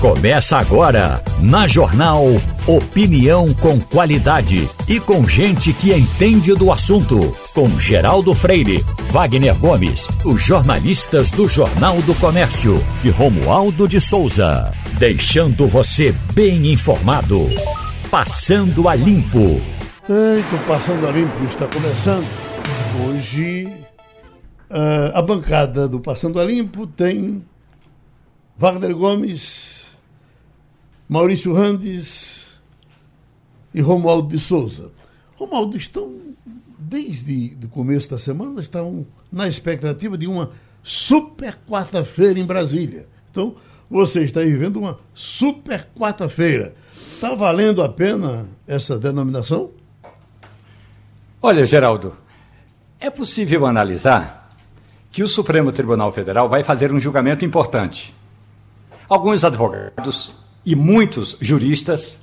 Começa agora, na Jornal Opinião com qualidade e com gente que entende do assunto. Com Geraldo Freire, Wagner Gomes, os jornalistas do Jornal do Comércio e Romualdo de Souza. Deixando você bem informado. Passando a Limpo. Eita, Passando a Limpo está começando. Hoje, uh, a bancada do Passando a Limpo tem Wagner Gomes Maurício Randes e Romualdo de Souza. Romualdo, estão, desde o começo da semana, estão na expectativa de uma super quarta-feira em Brasília. Então, você está vivendo uma super quarta-feira. Está valendo a pena essa denominação? Olha, Geraldo, é possível analisar que o Supremo Tribunal Federal vai fazer um julgamento importante. Alguns advogados e muitos juristas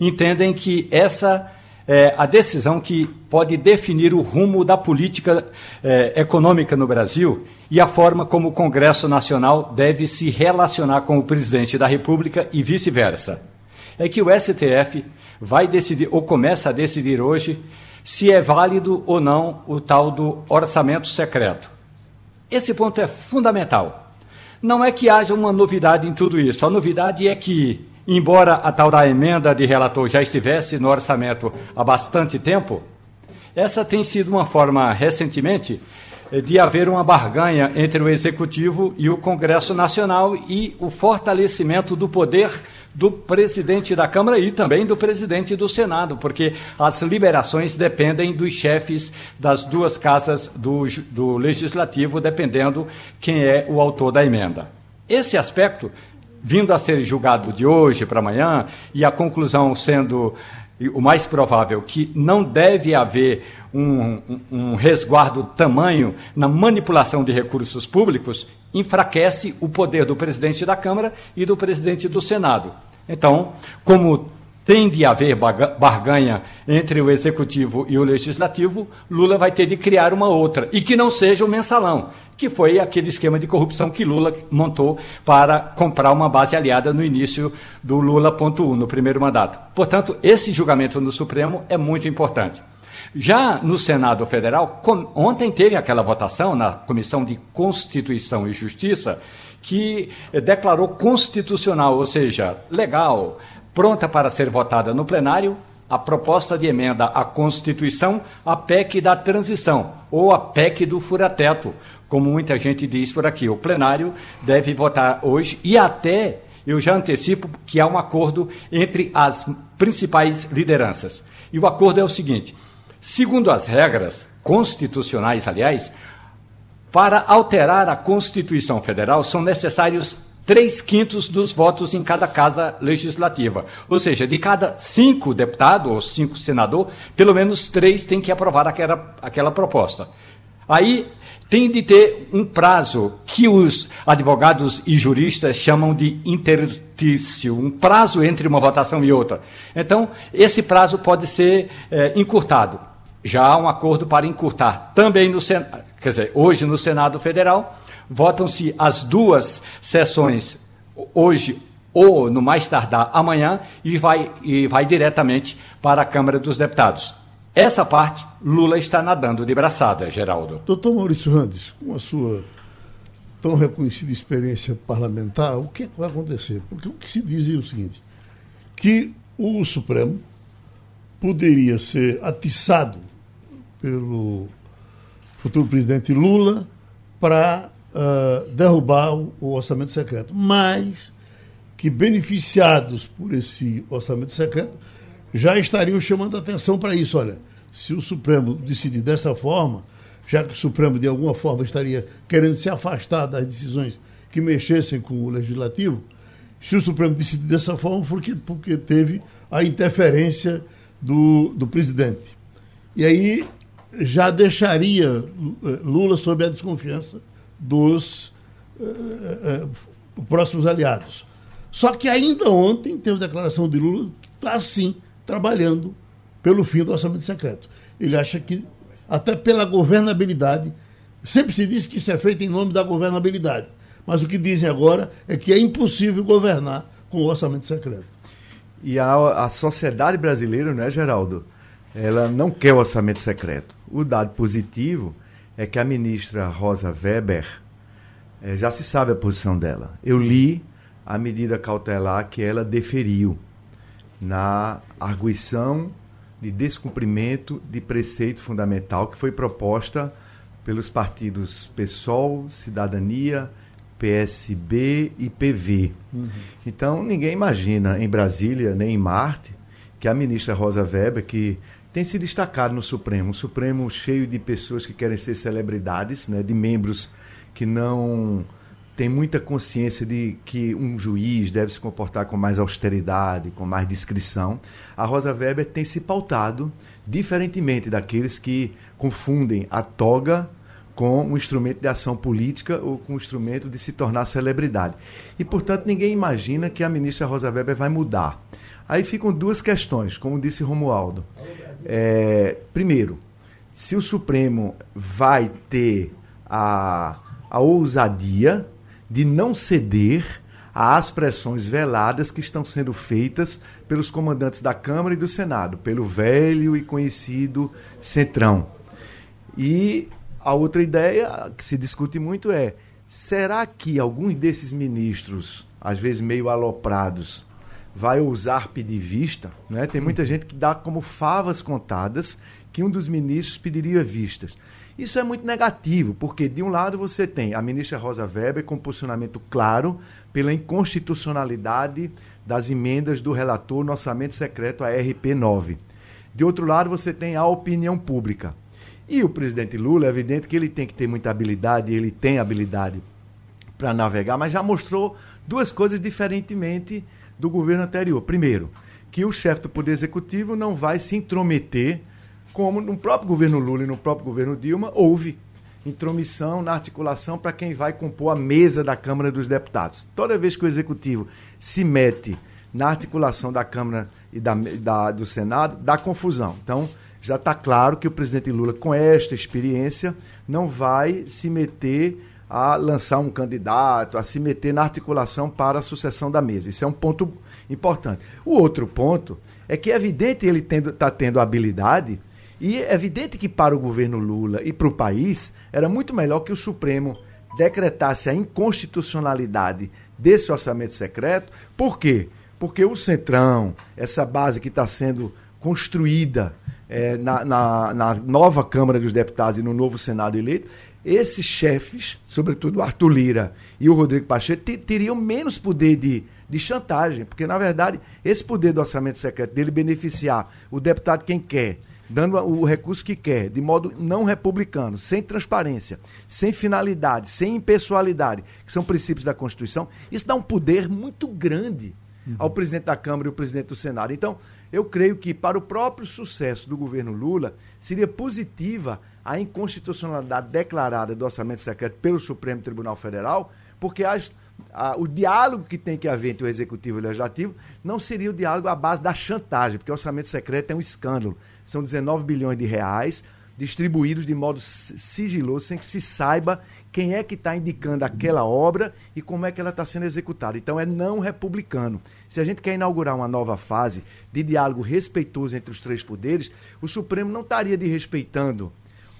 entendem que essa é a decisão que pode definir o rumo da política é, econômica no Brasil e a forma como o Congresso Nacional deve se relacionar com o presidente da República e vice-versa. É que o STF vai decidir, ou começa a decidir hoje, se é válido ou não o tal do orçamento secreto. Esse ponto é fundamental não é que haja uma novidade em tudo isso. A novidade é que, embora a tal da emenda de relator já estivesse no orçamento há bastante tempo, essa tem sido uma forma, recentemente, de haver uma barganha entre o Executivo e o Congresso Nacional e o fortalecimento do poder do presidente da Câmara e também do presidente do Senado, porque as liberações dependem dos chefes das duas casas do, do Legislativo, dependendo quem é o autor da emenda. Esse aspecto, vindo a ser julgado de hoje para amanhã, e a conclusão sendo o mais provável que não deve haver um, um, um, resguardo tamanho na manipulação de recursos públicos, enfraquece o poder do presidente da Câmara e do presidente do Senado. Então, como tem de haver barganha entre o executivo e o legislativo, Lula vai ter de criar uma outra, e que não seja o mensalão, que foi aquele esquema de corrupção que Lula montou para comprar uma base aliada no início do Lula.1, no primeiro mandato. Portanto, esse julgamento no Supremo é muito importante. Já no Senado Federal, ontem teve aquela votação na Comissão de Constituição e Justiça que declarou constitucional, ou seja, legal, pronta para ser votada no plenário, a proposta de emenda à Constituição, a PEC da transição, ou a PEC do furateto, como muita gente diz por aqui. O plenário deve votar hoje e até, eu já antecipo, que há um acordo entre as principais lideranças. E o acordo é o seguinte: Segundo as regras constitucionais, aliás, para alterar a Constituição Federal são necessários três quintos dos votos em cada casa legislativa. Ou seja, de cada cinco deputados ou cinco senadores, pelo menos três têm que aprovar aquela, aquela proposta. Aí tem de ter um prazo que os advogados e juristas chamam de interstício, um prazo entre uma votação e outra. Então, esse prazo pode ser é, encurtado já há um acordo para encurtar também no Senado, quer dizer, hoje no Senado Federal, votam-se as duas sessões hoje ou no mais tardar amanhã e vai, e vai diretamente para a Câmara dos Deputados. Essa parte, Lula está nadando de braçada, Geraldo. Doutor Maurício Randes, com a sua tão reconhecida experiência parlamentar, o que, é que vai acontecer? Porque o que se diz é o seguinte, que o Supremo poderia ser atiçado pelo futuro presidente Lula para uh, derrubar o, o orçamento secreto. Mas que beneficiados por esse orçamento secreto já estariam chamando atenção para isso. Olha, se o Supremo decidir dessa forma, já que o Supremo de alguma forma estaria querendo se afastar das decisões que mexessem com o legislativo, se o Supremo decidir dessa forma, porque, porque teve a interferência do, do presidente. E aí já deixaria eh, Lula sob a desconfiança dos uh, uh, próximos aliados. Só que ainda ontem teve declaração de Lula que está sim trabalhando pelo fim do orçamento secreto. Ele acha que, até pela governabilidade, sempre se diz que isso é feito em nome da governabilidade. Mas o que dizem agora é que é impossível governar com o orçamento secreto. E a, a sociedade brasileira, não é, Geraldo? Ela não quer o orçamento secreto. O dado positivo é que a ministra Rosa Weber é, já se sabe a posição dela. Eu li a medida cautelar que ela deferiu na arguição de descumprimento de preceito fundamental que foi proposta pelos partidos PSOL, Cidadania, PSB e PV. Uhum. Então, ninguém imagina em Brasília, nem em Marte, que a ministra Rosa Weber, que tem se destacado no Supremo, o Supremo cheio de pessoas que querem ser celebridades, né, de membros que não têm muita consciência de que um juiz deve se comportar com mais austeridade, com mais discrição. A Rosa Weber tem se pautado diferentemente daqueles que confundem a toga com um instrumento de ação política ou com um instrumento de se tornar celebridade. E, portanto, ninguém imagina que a ministra Rosa Weber vai mudar. Aí ficam duas questões, como disse Romualdo. É, primeiro, se o Supremo vai ter a, a ousadia de não ceder às pressões veladas que estão sendo feitas pelos comandantes da Câmara e do Senado, pelo velho e conhecido Centrão. E a outra ideia que se discute muito é: será que alguns desses ministros, às vezes meio aloprados, vai ousar pedir vista? Né? Tem muita gente que dá como favas contadas que um dos ministros pediria vistas. Isso é muito negativo, porque de um lado você tem a ministra Rosa Weber com posicionamento claro pela inconstitucionalidade das emendas do relator no orçamento secreto, a RP9. De outro lado, você tem a opinião pública. E o presidente Lula, é evidente que ele tem que ter muita habilidade, ele tem habilidade para navegar, mas já mostrou duas coisas diferentemente do governo anterior. Primeiro, que o chefe do Poder Executivo não vai se intrometer, como no próprio governo Lula e no próprio governo Dilma houve intromissão na articulação para quem vai compor a mesa da Câmara dos Deputados. Toda vez que o Executivo se mete na articulação da Câmara e da, da do Senado, dá confusão. Então, já está claro que o presidente Lula, com esta experiência, não vai se meter a lançar um candidato, a se meter na articulação para a sucessão da mesa. Isso é um ponto importante. O outro ponto é que é evidente ele está tendo habilidade e é evidente que para o governo Lula e para o país era muito melhor que o Supremo decretasse a inconstitucionalidade desse orçamento secreto. Por quê? Porque o Centrão, essa base que está sendo construída é, na, na, na, nova Câmara dos Deputados e no novo Senado eleito, esses chefes, sobretudo Arthur Lira e o Rodrigo Pacheco, teriam menos poder de, de chantagem, porque, na verdade, esse poder do orçamento secreto dele beneficiar o deputado quem quer, dando o recurso que quer, de modo não republicano, sem transparência, sem finalidade, sem impessoalidade, que são princípios da Constituição, isso dá um poder muito grande ao presidente da Câmara e ao presidente do Senado. Então, eu creio que para o próprio sucesso do governo Lula, seria positiva a inconstitucionalidade declarada do orçamento secreto pelo Supremo Tribunal Federal, porque as, a, o diálogo que tem que haver entre o Executivo e o Legislativo não seria o diálogo à base da chantagem, porque o orçamento secreto é um escândalo. São 19 bilhões de reais distribuídos de modo sigiloso, sem que se saiba quem é que está indicando aquela obra e como é que ela está sendo executada. Então é não republicano. Se a gente quer inaugurar uma nova fase de diálogo respeitoso entre os três poderes, o Supremo não estaria de respeitando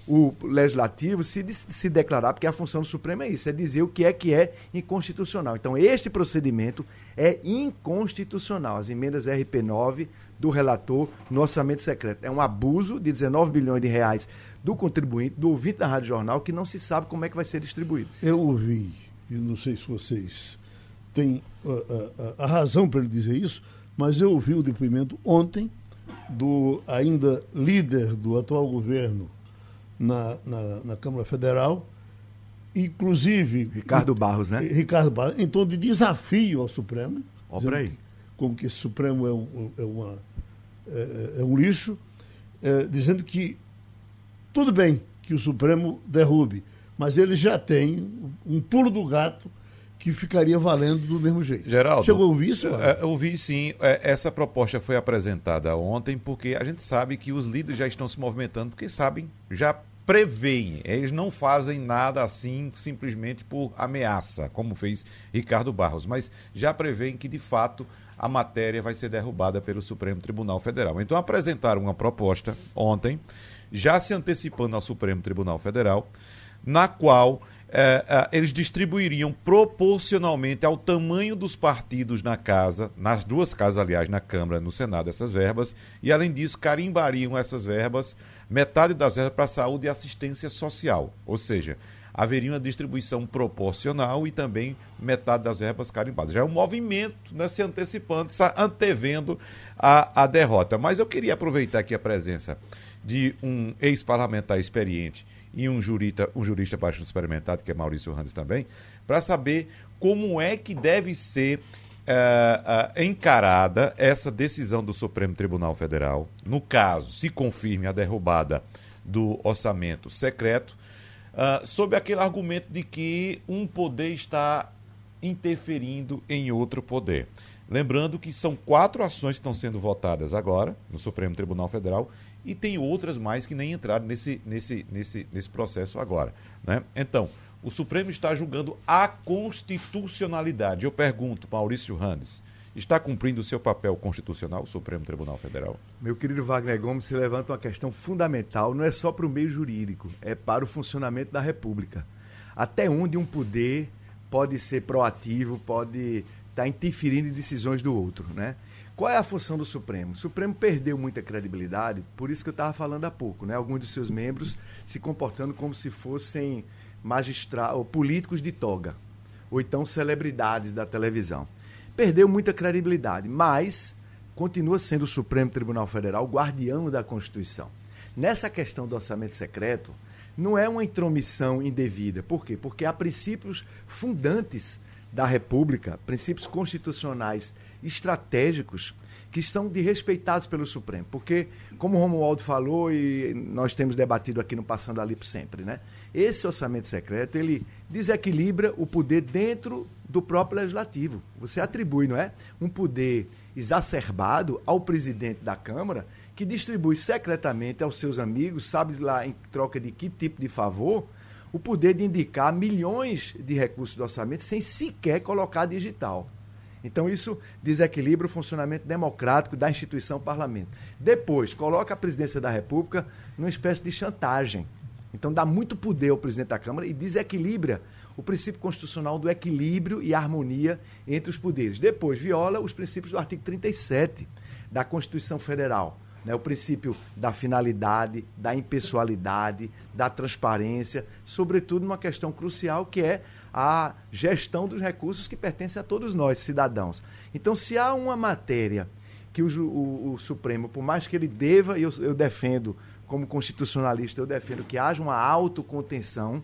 o legislativo se, se declarar, porque a função do Supremo é isso, é dizer o que é que é inconstitucional. Então, este procedimento é inconstitucional. As emendas RP9 do relator no orçamento secreto. É um abuso de 19 bilhões de reais do contribuinte, do ouvinte da Rádio Jornal, que não se sabe como é que vai ser distribuído. Eu ouvi, e não sei se vocês têm a, uh, a, uh, uh, a razão para ele dizer isso, mas eu ouvi o depoimento ontem do ainda líder do atual governo na, na, na Câmara Federal, inclusive. Ricardo Barros, né? Ricardo Barros, em tom de desafio ao Supremo. Olha aí. Como que esse Supremo é um, é uma, é, é um lixo, é, dizendo que tudo bem que o Supremo derrube, mas ele já tem um pulo do gato que ficaria valendo do mesmo jeito. Geraldo, Chegou a ouvir isso? É, eu ouvi sim. É, essa proposta foi apresentada ontem porque a gente sabe que os líderes já estão se movimentando, porque sabem, já preveem, eles não fazem nada assim simplesmente por ameaça, como fez Ricardo Barros, mas já preveem que de fato a matéria vai ser derrubada pelo Supremo Tribunal Federal. Então apresentaram uma proposta ontem, já se antecipando ao Supremo Tribunal Federal, na qual é, é, eles distribuiriam proporcionalmente ao tamanho dos partidos na casa, nas duas casas, aliás, na Câmara no Senado, essas verbas, e além disso, carimbariam essas verbas, metade das verbas para saúde e assistência social. Ou seja, haveria uma distribuição proporcional e também metade das verbas carimbadas. Já é um movimento né, se antecipando, antevendo a, a derrota. Mas eu queria aproveitar aqui a presença de um ex-parlamentar experiente e um jurista, um jurista bastante experimentado, que é Maurício Randes também, para saber como é que deve ser uh, encarada essa decisão do Supremo Tribunal Federal, no caso, se confirme a derrubada do orçamento secreto, uh, sob aquele argumento de que um poder está interferindo em outro poder. Lembrando que são quatro ações que estão sendo votadas agora no Supremo Tribunal Federal e tem outras mais que nem entraram nesse, nesse, nesse, nesse processo agora. Né? Então, o Supremo está julgando a constitucionalidade. Eu pergunto, Maurício Randes, está cumprindo o seu papel constitucional, o Supremo Tribunal Federal? Meu querido Wagner Gomes, se levanta uma questão fundamental, não é só para o meio jurídico, é para o funcionamento da República. Até onde um poder pode ser proativo, pode estar tá interferindo em decisões do outro, né? Qual é a função do Supremo? O Supremo perdeu muita credibilidade, por isso que eu estava falando há pouco, né? Alguns dos seus membros se comportando como se fossem magistrados políticos de toga, ou então celebridades da televisão. Perdeu muita credibilidade, mas continua sendo o Supremo Tribunal Federal guardião da Constituição. Nessa questão do orçamento secreto, não é uma intromissão indevida. Por quê? Porque há princípios fundantes da República, princípios constitucionais estratégicos que estão de respeitados pelo Supremo. Porque, como o Romualdo falou e nós temos debatido aqui no Passando a Lipo sempre, né? Esse orçamento secreto, ele desequilibra o poder dentro do próprio legislativo. Você atribui, não é? Um poder exacerbado ao presidente da Câmara, que distribui secretamente aos seus amigos, sabe lá em troca de que tipo de favor, o poder de indicar milhões de recursos do orçamento sem sequer colocar digital. Então, isso desequilibra o funcionamento democrático da instituição parlamento. Depois, coloca a presidência da República numa espécie de chantagem. Então, dá muito poder ao presidente da Câmara e desequilibra o princípio constitucional do equilíbrio e harmonia entre os poderes. Depois, viola os princípios do artigo 37 da Constituição Federal né, o princípio da finalidade, da impessoalidade, da transparência, sobretudo numa questão crucial que é a gestão dos recursos que pertencem a todos nós, cidadãos. Então, se há uma matéria que o, o, o Supremo, por mais que ele deva, e eu, eu defendo, como constitucionalista, eu defendo que haja uma autocontenção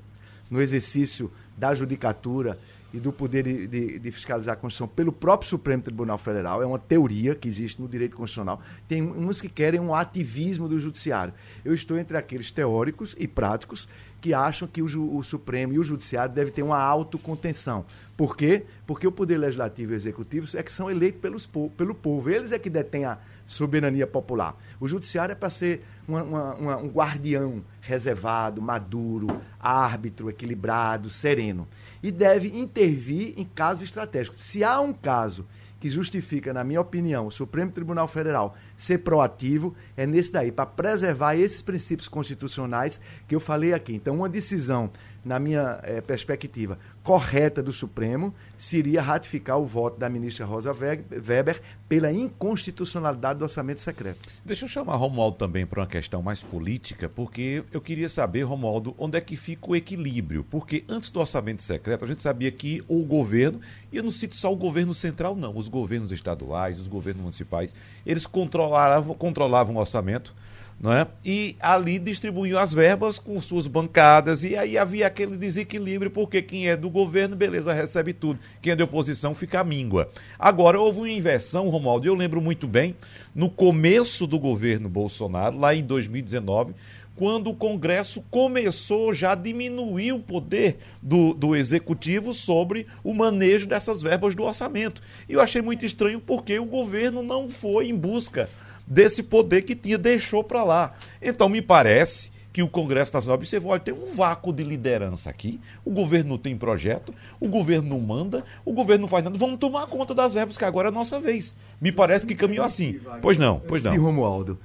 no exercício da judicatura e do poder de, de, de, fiscalizar a Constituição pelo próprio Supremo Tribunal Federal. É uma teoria que existe no direito constitucional. Tem uns que querem um ativismo do judiciário. Eu estou entre aqueles teóricos e práticos que acham que o, o Supremo e o Judiciário devem ter uma autocontenção. Por quê? Porque o Poder Legislativo e Executivo é que são eleitos pelos, pelo povo. Eles é que detêm a soberania popular. O Judiciário é para ser uma, uma, uma, um guardião reservado, maduro, árbitro, equilibrado, sereno e deve intervir em casos estratégicos. Se há um caso que justifica, na minha opinião, o Supremo Tribunal Federal ser proativo, é nesse daí, para preservar esses princípios constitucionais que eu falei aqui. Então, uma decisão na minha é, perspectiva, correta do Supremo seria ratificar o voto da ministra Rosa Weber pela inconstitucionalidade do orçamento secreto. Deixa eu chamar Romualdo também para uma questão mais política, porque eu queria saber, Romualdo, onde é que fica o equilíbrio? Porque antes do orçamento secreto, a gente sabia que o governo, e eu não cito só o governo central, não, os governos estaduais, os governos municipais, eles controlavam, controlavam o orçamento não é? E ali distribuíam as verbas com suas bancadas e aí havia aquele desequilíbrio porque quem é do governo, beleza, recebe tudo, quem é de oposição fica míngua. Agora houve uma inversão, Romualdo, eu lembro muito bem, no começo do governo Bolsonaro, lá em 2019, quando o Congresso começou já a diminuir o poder do, do executivo sobre o manejo dessas verbas do orçamento. E eu achei muito estranho porque o governo não foi em busca desse poder que tinha, deixou para lá. Então, me parece que o Congresso Nacional observou, olha, tem um vácuo de liderança aqui, o governo não tem projeto, o governo não manda, o governo não faz nada, vamos tomar conta das verbas, que agora é a nossa vez. Me parece que caminhou assim. Pois não, pois não. E Romualdo,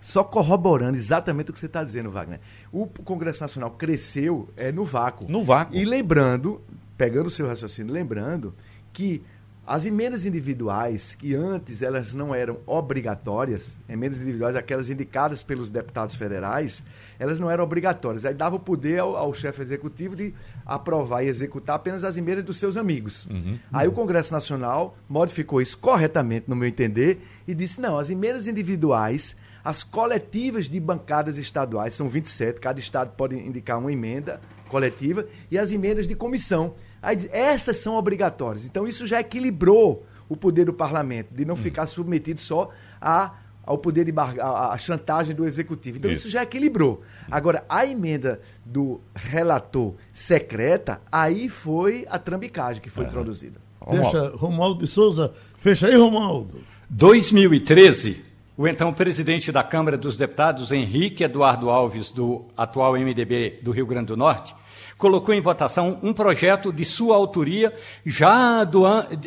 só corroborando exatamente o que você está dizendo, Wagner. O Congresso Nacional cresceu é, no vácuo. No vácuo. E lembrando, pegando o seu raciocínio, lembrando que as emendas individuais, que antes elas não eram obrigatórias, emendas individuais, aquelas indicadas pelos deputados federais, elas não eram obrigatórias. Aí dava o poder ao, ao chefe executivo de aprovar e executar apenas as emendas dos seus amigos. Uhum. Aí o Congresso Nacional modificou isso corretamente, no meu entender, e disse: não, as emendas individuais as coletivas de bancadas estaduais, são 27, cada estado pode indicar uma emenda coletiva, e as emendas de comissão. Aí, essas são obrigatórias. Então, isso já equilibrou o poder do parlamento, de não hum. ficar submetido só a, ao poder de a, a chantagem do executivo. Então, isso. isso já equilibrou. Agora, a emenda do relator secreta, aí foi a trambicagem que foi é. introduzida. Deixa, Romualdo de Souza, fecha aí, Romualdo. 2013 o então presidente da Câmara dos Deputados, Henrique Eduardo Alves, do atual MDB do Rio Grande do Norte, colocou em votação um projeto de sua autoria já do,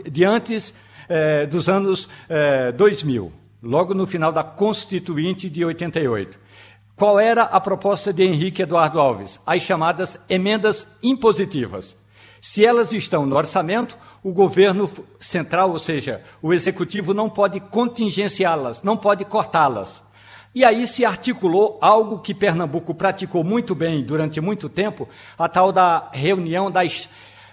de antes eh, dos anos eh, 2000, logo no final da Constituinte de 88. Qual era a proposta de Henrique Eduardo Alves? As chamadas emendas impositivas. Se elas estão no orçamento, o governo central, ou seja, o executivo, não pode contingenciá-las, não pode cortá-las. E aí se articulou algo que Pernambuco praticou muito bem durante muito tempo, a tal da reunião das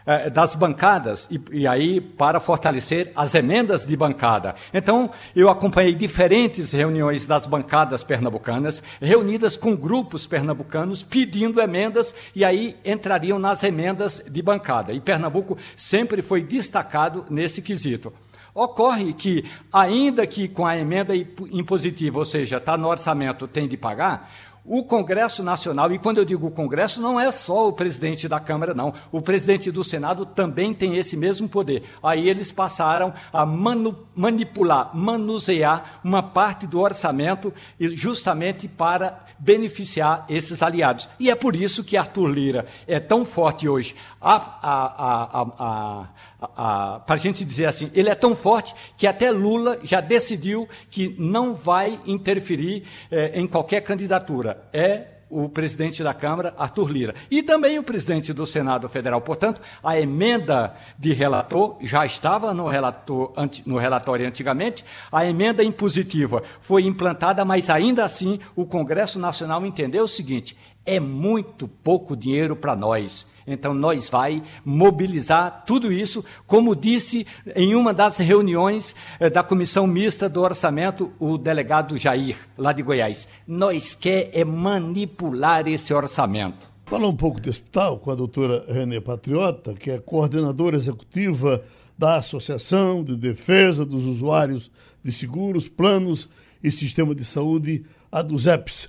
eh, das bancadas, e, e, aí para fortalecer as emendas de bancada. Então, eu acompanhei diferentes reuniões das bancadas pernambucanas, reunidas com grupos pernambucanos pedindo emendas, e aí entrariam nas emendas de bancada. E Pernambuco sempre foi destacado nesse quesito. Ocorre que, ainda que com a emenda impositiva, ou seja, está no orçamento, tem de pagar, o Congresso Nacional, e quando eu digo Congresso, não é só o presidente da Câmara, não. O presidente do Senado também tem esse mesmo poder. Aí eles passaram a manu manipular, manusear uma parte do orçamento justamente para beneficiar esses aliados. E é por isso que Arthur Lira é tão forte hoje. A, a, a, para a gente dizer assim, ele é tão forte que até Lula já decidiu que não vai interferir eh, em qualquer candidatura. É o presidente da Câmara, Arthur Lira. E também o presidente do Senado Federal. Portanto, a emenda de relator já estava no, relator, no relatório antigamente, a emenda impositiva foi implantada, mas ainda assim o Congresso Nacional entendeu o seguinte: é muito pouco dinheiro para nós. Então nós vai mobilizar tudo isso, como disse em uma das reuniões eh, da comissão mista do orçamento o delegado Jair, lá de Goiás. Nós quer é manipular esse orçamento. Falar um pouco do hospital com a doutora Renê Patriota, que é coordenadora executiva da Associação de Defesa dos Usuários de Seguros, Planos e Sistema de Saúde, a dos EPS.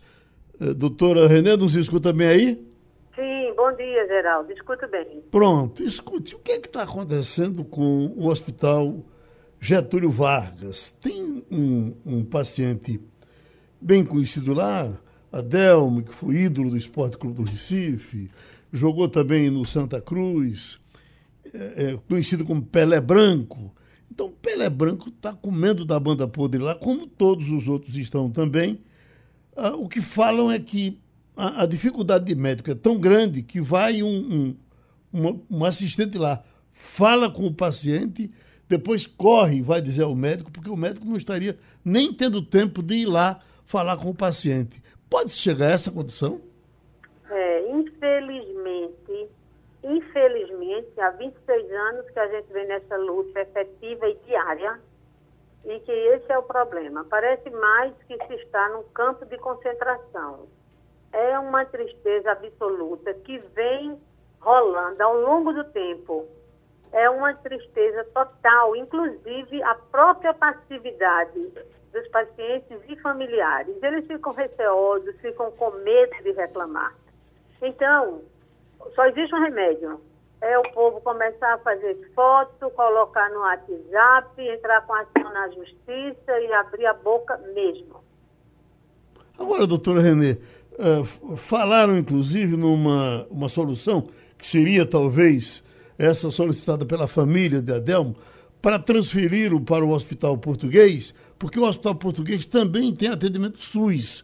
Eh, doutora Renê, nos escuta bem aí? Sim, bom dia, Geraldo. Escuta bem. Pronto, escute. O que é está acontecendo com o Hospital Getúlio Vargas? Tem um, um paciente bem conhecido lá, Adelmo, que foi ídolo do Esporte Clube do Recife, jogou também no Santa Cruz, é, é, conhecido como Pelé Branco. Então, Pelé Branco está comendo da banda podre lá, como todos os outros estão também ah, o que falam é que a, a, dificuldade de médico é tão grande que vai um, um, um assistente lá, fala com o paciente, depois corre e vai dizer ao médico, porque o médico não estaria nem tendo tempo de ir lá falar com o paciente. Pode chegar a essa condição? É, infelizmente, infelizmente, há 26 anos que a gente vem nessa luta efetiva e diária e que esse é o problema. Parece mais que se está num campo de concentração. É uma tristeza absoluta que vem rolando ao longo do tempo. É uma tristeza total, inclusive a própria passividade dos pacientes e familiares. Eles ficam receosos, ficam com medo de reclamar. Então, só existe um remédio, é o povo começar a fazer foto, colocar no WhatsApp, entrar com ação na justiça e abrir a boca mesmo. Agora, doutora Renê, uh, falaram inclusive numa uma solução que seria talvez essa solicitada pela família de Adelmo, para transferi-lo para o hospital português, porque o hospital português também tem atendimento SUS.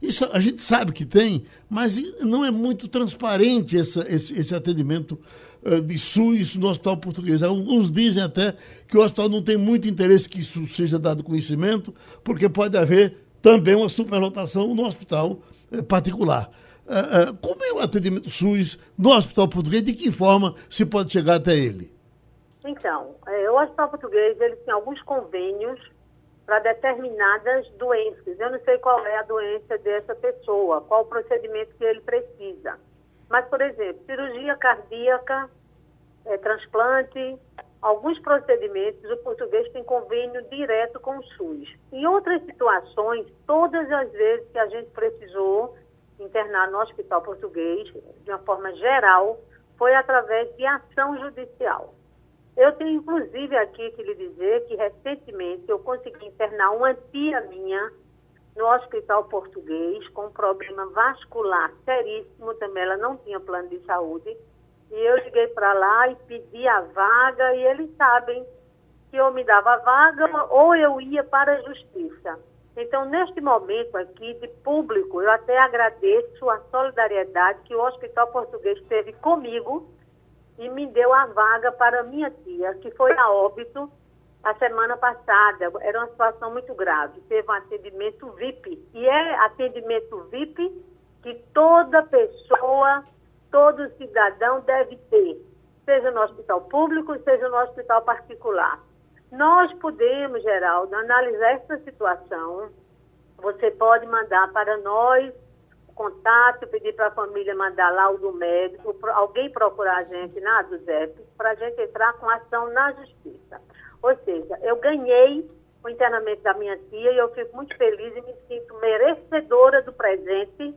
Isso a gente sabe que tem, mas não é muito transparente essa, esse, esse, atendimento de SUS no hospital português. Alguns dizem até que o hospital não tem muito interesse que isso seja dado conhecimento, porque pode haver também uma superlotação no hospital uh, particular. Uh, como é o atendimento SUS no hospital português? De que forma se pode chegar até ele? Então, o hospital português ele tem alguns convênios para determinadas doenças. Eu não sei qual é a doença dessa pessoa, qual o procedimento que ele precisa. Mas, por exemplo, cirurgia cardíaca, é, transplante, alguns procedimentos, o português tem convênio direto com o SUS. Em outras situações, todas as vezes que a gente precisou internar no hospital português, de uma forma geral, foi através de ação judicial. Eu tenho, inclusive, aqui que lhe dizer que, recentemente, eu consegui internar uma tia minha no hospital português com problema vascular seríssimo, também ela não tinha plano de saúde. E eu liguei para lá e pedi a vaga, e eles sabem que eu me dava a vaga ou eu ia para a justiça. Então, neste momento aqui de público, eu até agradeço a solidariedade que o Hospital Português teve comigo e me deu a vaga para minha tia, que foi a óbito a semana passada. Era uma situação muito grave. Teve um atendimento VIP. E é atendimento VIP que toda pessoa, todo cidadão deve ter, seja no hospital público, seja no hospital particular. Nós podemos, Geraldo, analisar essa situação. Você pode mandar para nós contato, pedir para a família mandar lá o do médico, alguém procurar a gente na DUZEP, para a gente entrar com ação na justiça. Ou seja, eu ganhei o internamento da minha tia e eu fico muito feliz e me sinto merecedora do presente.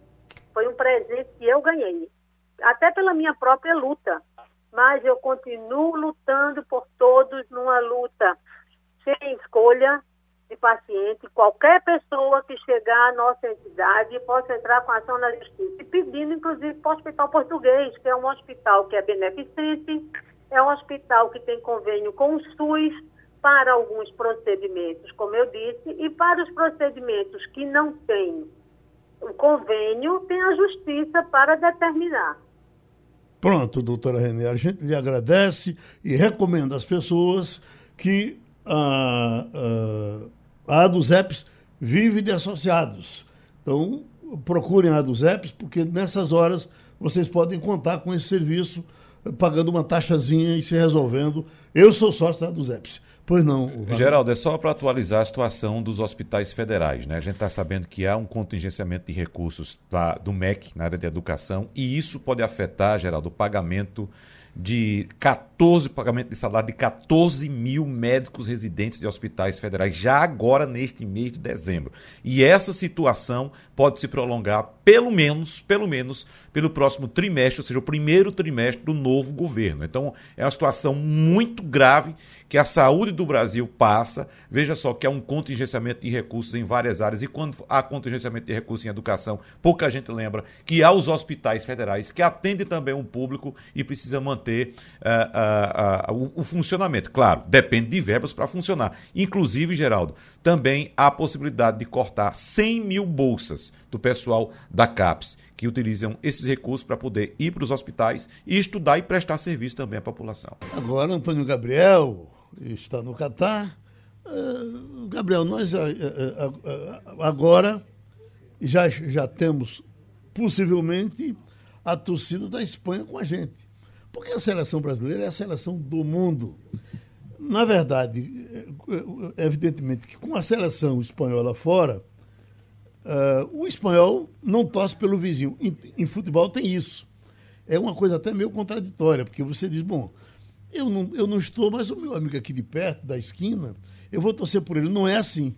Foi um presente que eu ganhei, até pela minha própria luta. Mas eu continuo lutando por todos numa luta sem escolha, de paciente, qualquer pessoa que chegar à nossa entidade possa entrar com ação na justiça. E pedindo, inclusive, para o Hospital Português, que é um hospital que é beneficente, é um hospital que tem convênio com o SUS para alguns procedimentos, como eu disse, e para os procedimentos que não têm o convênio, tem a justiça para determinar. Pronto, doutora Renê, a gente lhe agradece e recomenda às pessoas que ah, a Aduzeps vive de associados. Então, procurem a Aduzeps, porque nessas horas vocês podem contar com esse serviço, pagando uma taxazinha e se resolvendo. Eu sou sócio da Aduzeps. Pois não. Geraldo, é só para atualizar a situação dos hospitais federais. Né? A gente está sabendo que há um contingenciamento de recursos da, do MEC na área de educação e isso pode afetar, Geraldo, o pagamento de 14, pagamento de salário de 14 mil médicos residentes de hospitais federais, já agora neste mês de dezembro. E essa situação pode se prolongar pelo menos, pelo menos, pelo próximo trimestre, ou seja, o primeiro trimestre do novo governo. Então, é uma situação muito grave que a saúde do Brasil passa. Veja só que há um contingenciamento de recursos em várias áreas, e quando há contingenciamento de recursos em educação, pouca gente lembra que há os hospitais federais que atendem também o público e precisa manter uh, uh, uh, o, o funcionamento. Claro, depende de verbas para funcionar. Inclusive, Geraldo, também há a possibilidade de cortar 100 mil bolsas do pessoal da CAPES, que utilizam esses recursos para poder ir para os hospitais e estudar e prestar serviço também à população. Agora, Antônio Gabriel, está no Catar. Uh, Gabriel, nós uh, uh, agora já, já temos possivelmente a torcida da Espanha com a gente. Porque a seleção brasileira é a seleção do mundo. Na verdade, evidentemente que com a seleção espanhola fora, o espanhol não torce pelo vizinho. Em, em futebol tem isso. É uma coisa até meio contraditória, porque você diz, bom, eu não, eu não estou, mas o meu amigo aqui de perto, da esquina, eu vou torcer por ele. Não é assim.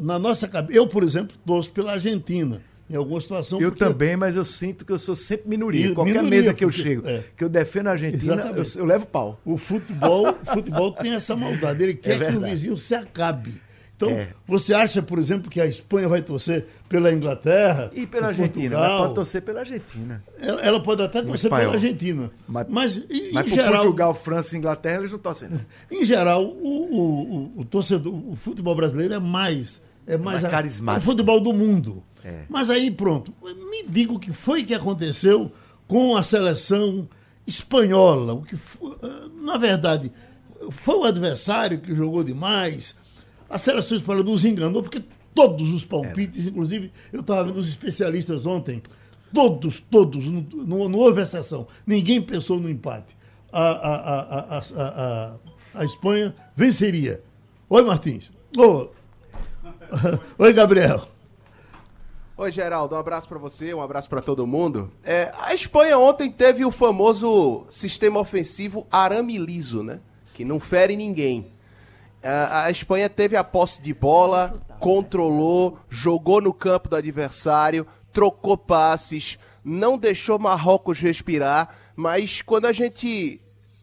Na nossa cabeça, eu, por exemplo, torço pela Argentina. Em alguma situação. Eu também, mas eu sinto que eu sou sempre minoria. Qualquer minoria, mesa que eu porque, chego, é. que eu defendo a Argentina, eu, eu, levo pau. O futebol, o futebol tem essa maldade. Ele é quer é que o vizinho se acabe. Então, É. você acha, por exemplo, que a Espanha vai torcer pela Inglaterra? E pela Argentina, Portugal? mas pode torcer pela Argentina. Ela, ela pode até torcer pela Argentina. Mas- Mas, em, Mas em por geral, Portugal, França e Inglaterra, eles não torcem. não. em geral, o, o, o, o torcedor, o futebol brasileiro é mais. É mais, mais a- carismático. é o futebol do mundo. É. Mas aí, pronto. Me diga o que foi que aconteceu com a seleção espanhola. O que ah, na verdade, foi o adversário que jogou demais. A seleção espanhola nos enganou, porque todos os palpites, inclusive, eu estava vendo os especialistas ontem, todos, todos, não, não, não houve exceção. Ninguém pensou no empate. A, a, a, a, a, a, a Espanha venceria. Oi, Martins. Ô, Oi, Gabriel. Oi, Geraldo, um abraço pra você, um abraço pra todo mundo. É, a Espanha ontem teve o famoso sistema ofensivo arame liso, né? Que não fere ninguém. A, a Espanha teve a posse de bola, controlou, jogou no campo do adversário, trocou passes, não deixou Marrocos respirar, mas quando a gente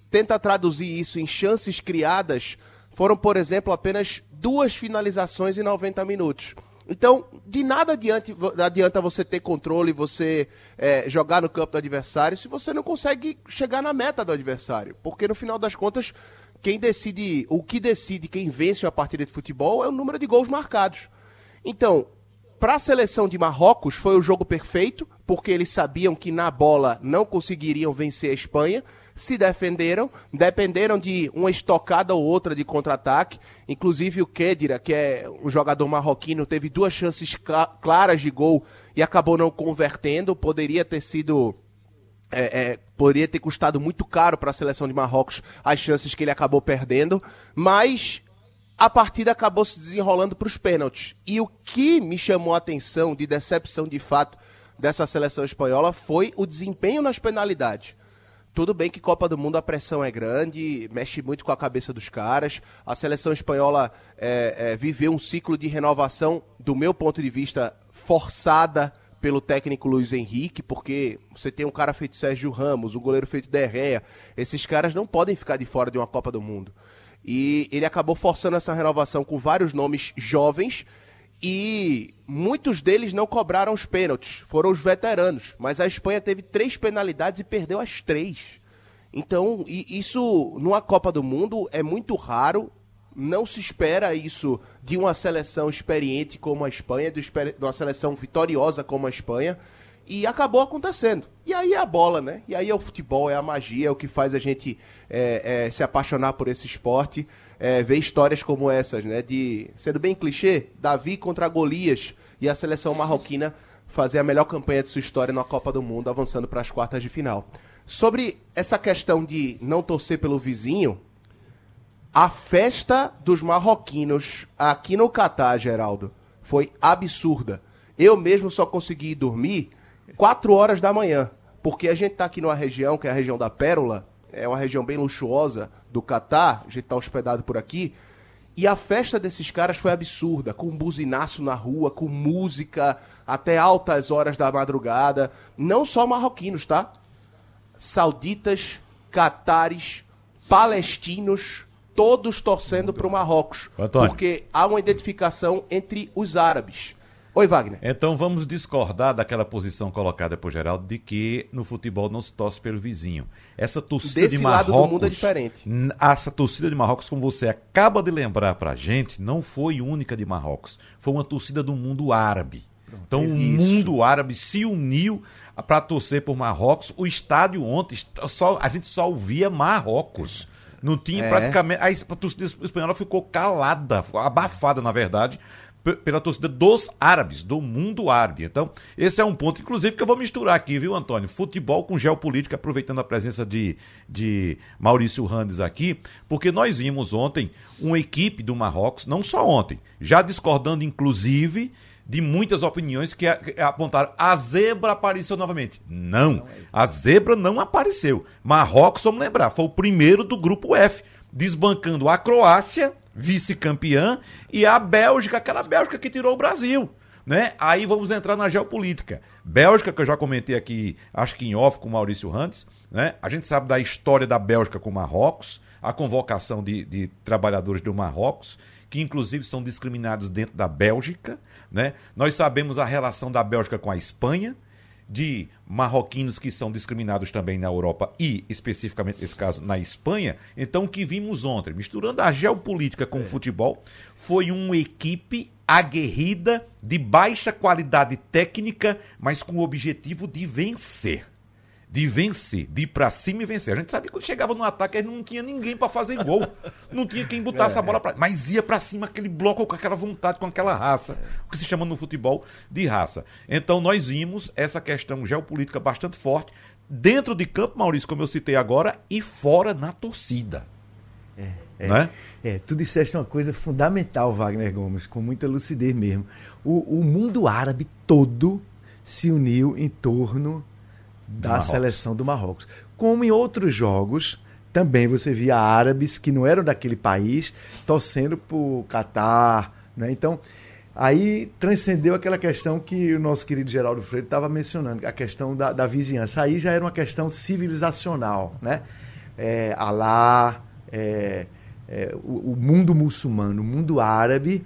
tenta traduzir isso em chances criadas, foram, por exemplo, apenas duas finalizações em 90 minutos. Então, de nada adiante, adianta você ter controle, você é, jogar no campo do adversário, se você não consegue chegar na meta do adversário. Porque no final das contas, quem decide, o que decide quem vence uma partida de futebol é o número de gols marcados. Então, para a seleção de Marrocos foi o jogo perfeito, porque eles sabiam que na bola não conseguiriam vencer a Espanha, se defenderam, dependeram de uma estocada ou outra de contra-ataque. Inclusive o Kedira, que é um jogador marroquino, teve duas chances cla- claras de gol e acabou não convertendo. Poderia ter sido é, é, poderia ter custado muito caro para a seleção de Marrocos as chances que ele acabou perdendo, mas a partida acabou se desenrolando para os pênaltis. E o que me chamou a atenção de decepção de fato dessa seleção espanhola foi o desempenho nas penalidades. Tudo bem que Copa do Mundo a pressão é grande, mexe muito com a cabeça dos caras. A seleção espanhola é, é, viveu um ciclo de renovação, do meu ponto de vista, forçada pelo técnico Luiz Henrique, porque você tem um cara feito Sérgio Ramos, um goleiro feito Derrea. Esses caras não podem ficar de fora de uma Copa do Mundo. E ele acabou forçando essa renovação com vários nomes jovens e muitos deles não cobraram os pênaltis, foram os veteranos. Mas a Espanha teve três penalidades e perdeu as três. Então, isso numa Copa do Mundo é muito raro. Não se espera isso de uma seleção experiente como a Espanha, de uma seleção vitoriosa como a Espanha. E acabou acontecendo. E aí é a bola, né? E aí é o futebol, é a magia, é o que faz a gente é, é, se apaixonar por esse esporte. É, ver histórias como essas, né? De, sendo bem clichê, Davi contra Golias e a seleção marroquina fazer a melhor campanha de sua história na Copa do Mundo, avançando para as quartas de final. Sobre essa questão de não torcer pelo vizinho, a festa dos marroquinos aqui no Catar, Geraldo, foi absurda. Eu mesmo só consegui dormir 4 horas da manhã, porque a gente tá aqui numa região, que é a região da Pérola, é uma região bem luxuosa do Catar, a gente tá hospedado por aqui, e a festa desses caras foi absurda, com um buzinaço na rua, com música até altas horas da madrugada. Não só marroquinos, tá? Sauditas, catares, palestinos, todos torcendo pro Marrocos. Antônio. Porque há uma identificação entre os árabes. Oi, Wagner. Então vamos discordar daquela posição colocada por Geraldo de que no futebol não se torce pelo vizinho. Essa torcida Desse de lado Marrocos. do mundo é diferente. Essa torcida de Marrocos, como você acaba de lembrar pra gente, não foi única de Marrocos. Foi uma torcida do mundo árabe. Então o Isso. mundo árabe se uniu para torcer por Marrocos. O estádio ontem, só, a gente só ouvia Marrocos. Não tinha É. praticamente. A torcida espanhola ficou calada, abafada, na verdade, pela torcida dos árabes, do mundo árabe. Então, esse é um ponto, inclusive, que eu vou misturar aqui, viu, Antônio? Futebol com geopolítica, aproveitando a presença de, de Maurício Randes aqui, porque nós vimos ontem uma equipe do Marrocos, não só ontem, já discordando, inclusive, de muitas opiniões que, apontaram a zebra apareceu novamente. Não, a zebra não apareceu. Marrocos, vamos lembrar, foi o primeiro do grupo F, desbancando a Croácia, vice-campeã, e a Bélgica, aquela Bélgica que tirou o Brasil. Né? Aí vamos entrar na geopolítica. Bélgica, que eu já comentei aqui, acho que em off com o Maurício Rantes, né? A gente sabe da história da Bélgica com Marrocos, a convocação de, de trabalhadores do Marrocos, que inclusive são discriminados dentro da Bélgica. Né? Nós sabemos a relação da Bélgica com a Espanha, de marroquinos que são discriminados também na Europa e, especificamente nesse caso, na Espanha. Então, o que vimos ontem, misturando a geopolítica com o futebol, foi uma equipe aguerrida, de baixa qualidade técnica, mas com o objetivo de vencer de vencer, de ir pra cima e vencer. A gente sabia que quando chegava no ataque, não tinha ninguém para fazer gol. Não tinha quem botasse é, a bola pra. Mas ia para cima aquele bloco com aquela vontade, com aquela raça, o que se chama no futebol de raça. Então nós vimos essa questão geopolítica bastante forte dentro de campo, Maurício, como eu citei agora, e fora na torcida. É, é, né? é, tu disseste uma coisa fundamental, Wagner Gomes, com muita lucidez mesmo. O, o mundo árabe todo se uniu em torno da Marrocos. seleção do Marrocos. Como em outros jogos, também você via árabes que não eram daquele país torcendo por Catar, né? Então, aí transcendeu aquela questão que o nosso querido Geraldo Freire estava mencionando, a questão da, da, vizinhança. Aí já era uma questão civilizacional, né? É, Alá, é, é, o, o mundo muçulmano, o mundo árabe,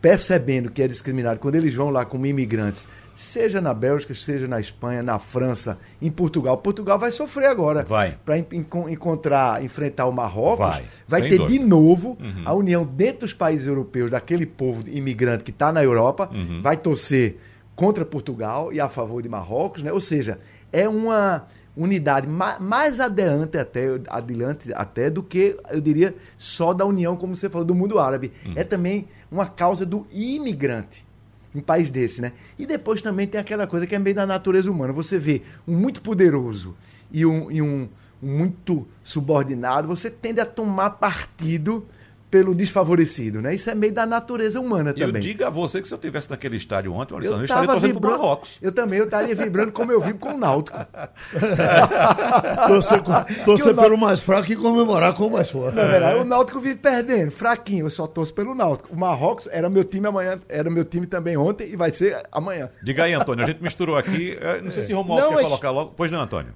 percebendo que é discriminado, quando eles vão lá como imigrantes, seja na Bélgica, seja na Espanha, na França, em Portugal. Portugal vai sofrer agora. Vai. Para encontrar, enfrentar o Marrocos. Vai, vai ter dúvida. de novo uhum. a união dentro dos países europeus, daquele povo imigrante que está na Europa, uhum. vai torcer contra Portugal e a favor de Marrocos, né? Ou seja, é uma unidade mais adiante até, adiante até do que, eu diria, só da união, como você falou, do mundo árabe. Uhum. É também uma causa do imigrante um país desse, né? E depois também tem aquela coisa que é meio da natureza humana. Você vê um muito poderoso e um, e um, muito subordinado, você tende a tomar partido pelo desfavorecido, né? Isso é meio da natureza humana também. Eu digo a você que se eu tivesse naquele estádio ontem, Maurício, eu, eu estaria torcendo vibrando, pro Marrocos. Eu também, eu estaria vibrando como eu vibro com o Náutico. torcer torcer pelo mais fraco e comemorar com o mais forte. Na verdade, o Náutico vive perdendo, fraquinho, eu só torço pelo Náutico. O Marrocos era meu time amanhã, era meu time também ontem e vai ser amanhã. Diga aí, Antônio, a gente misturou aqui, não sei se Romualdo quer mas... colocar logo. Pois não, Antônio?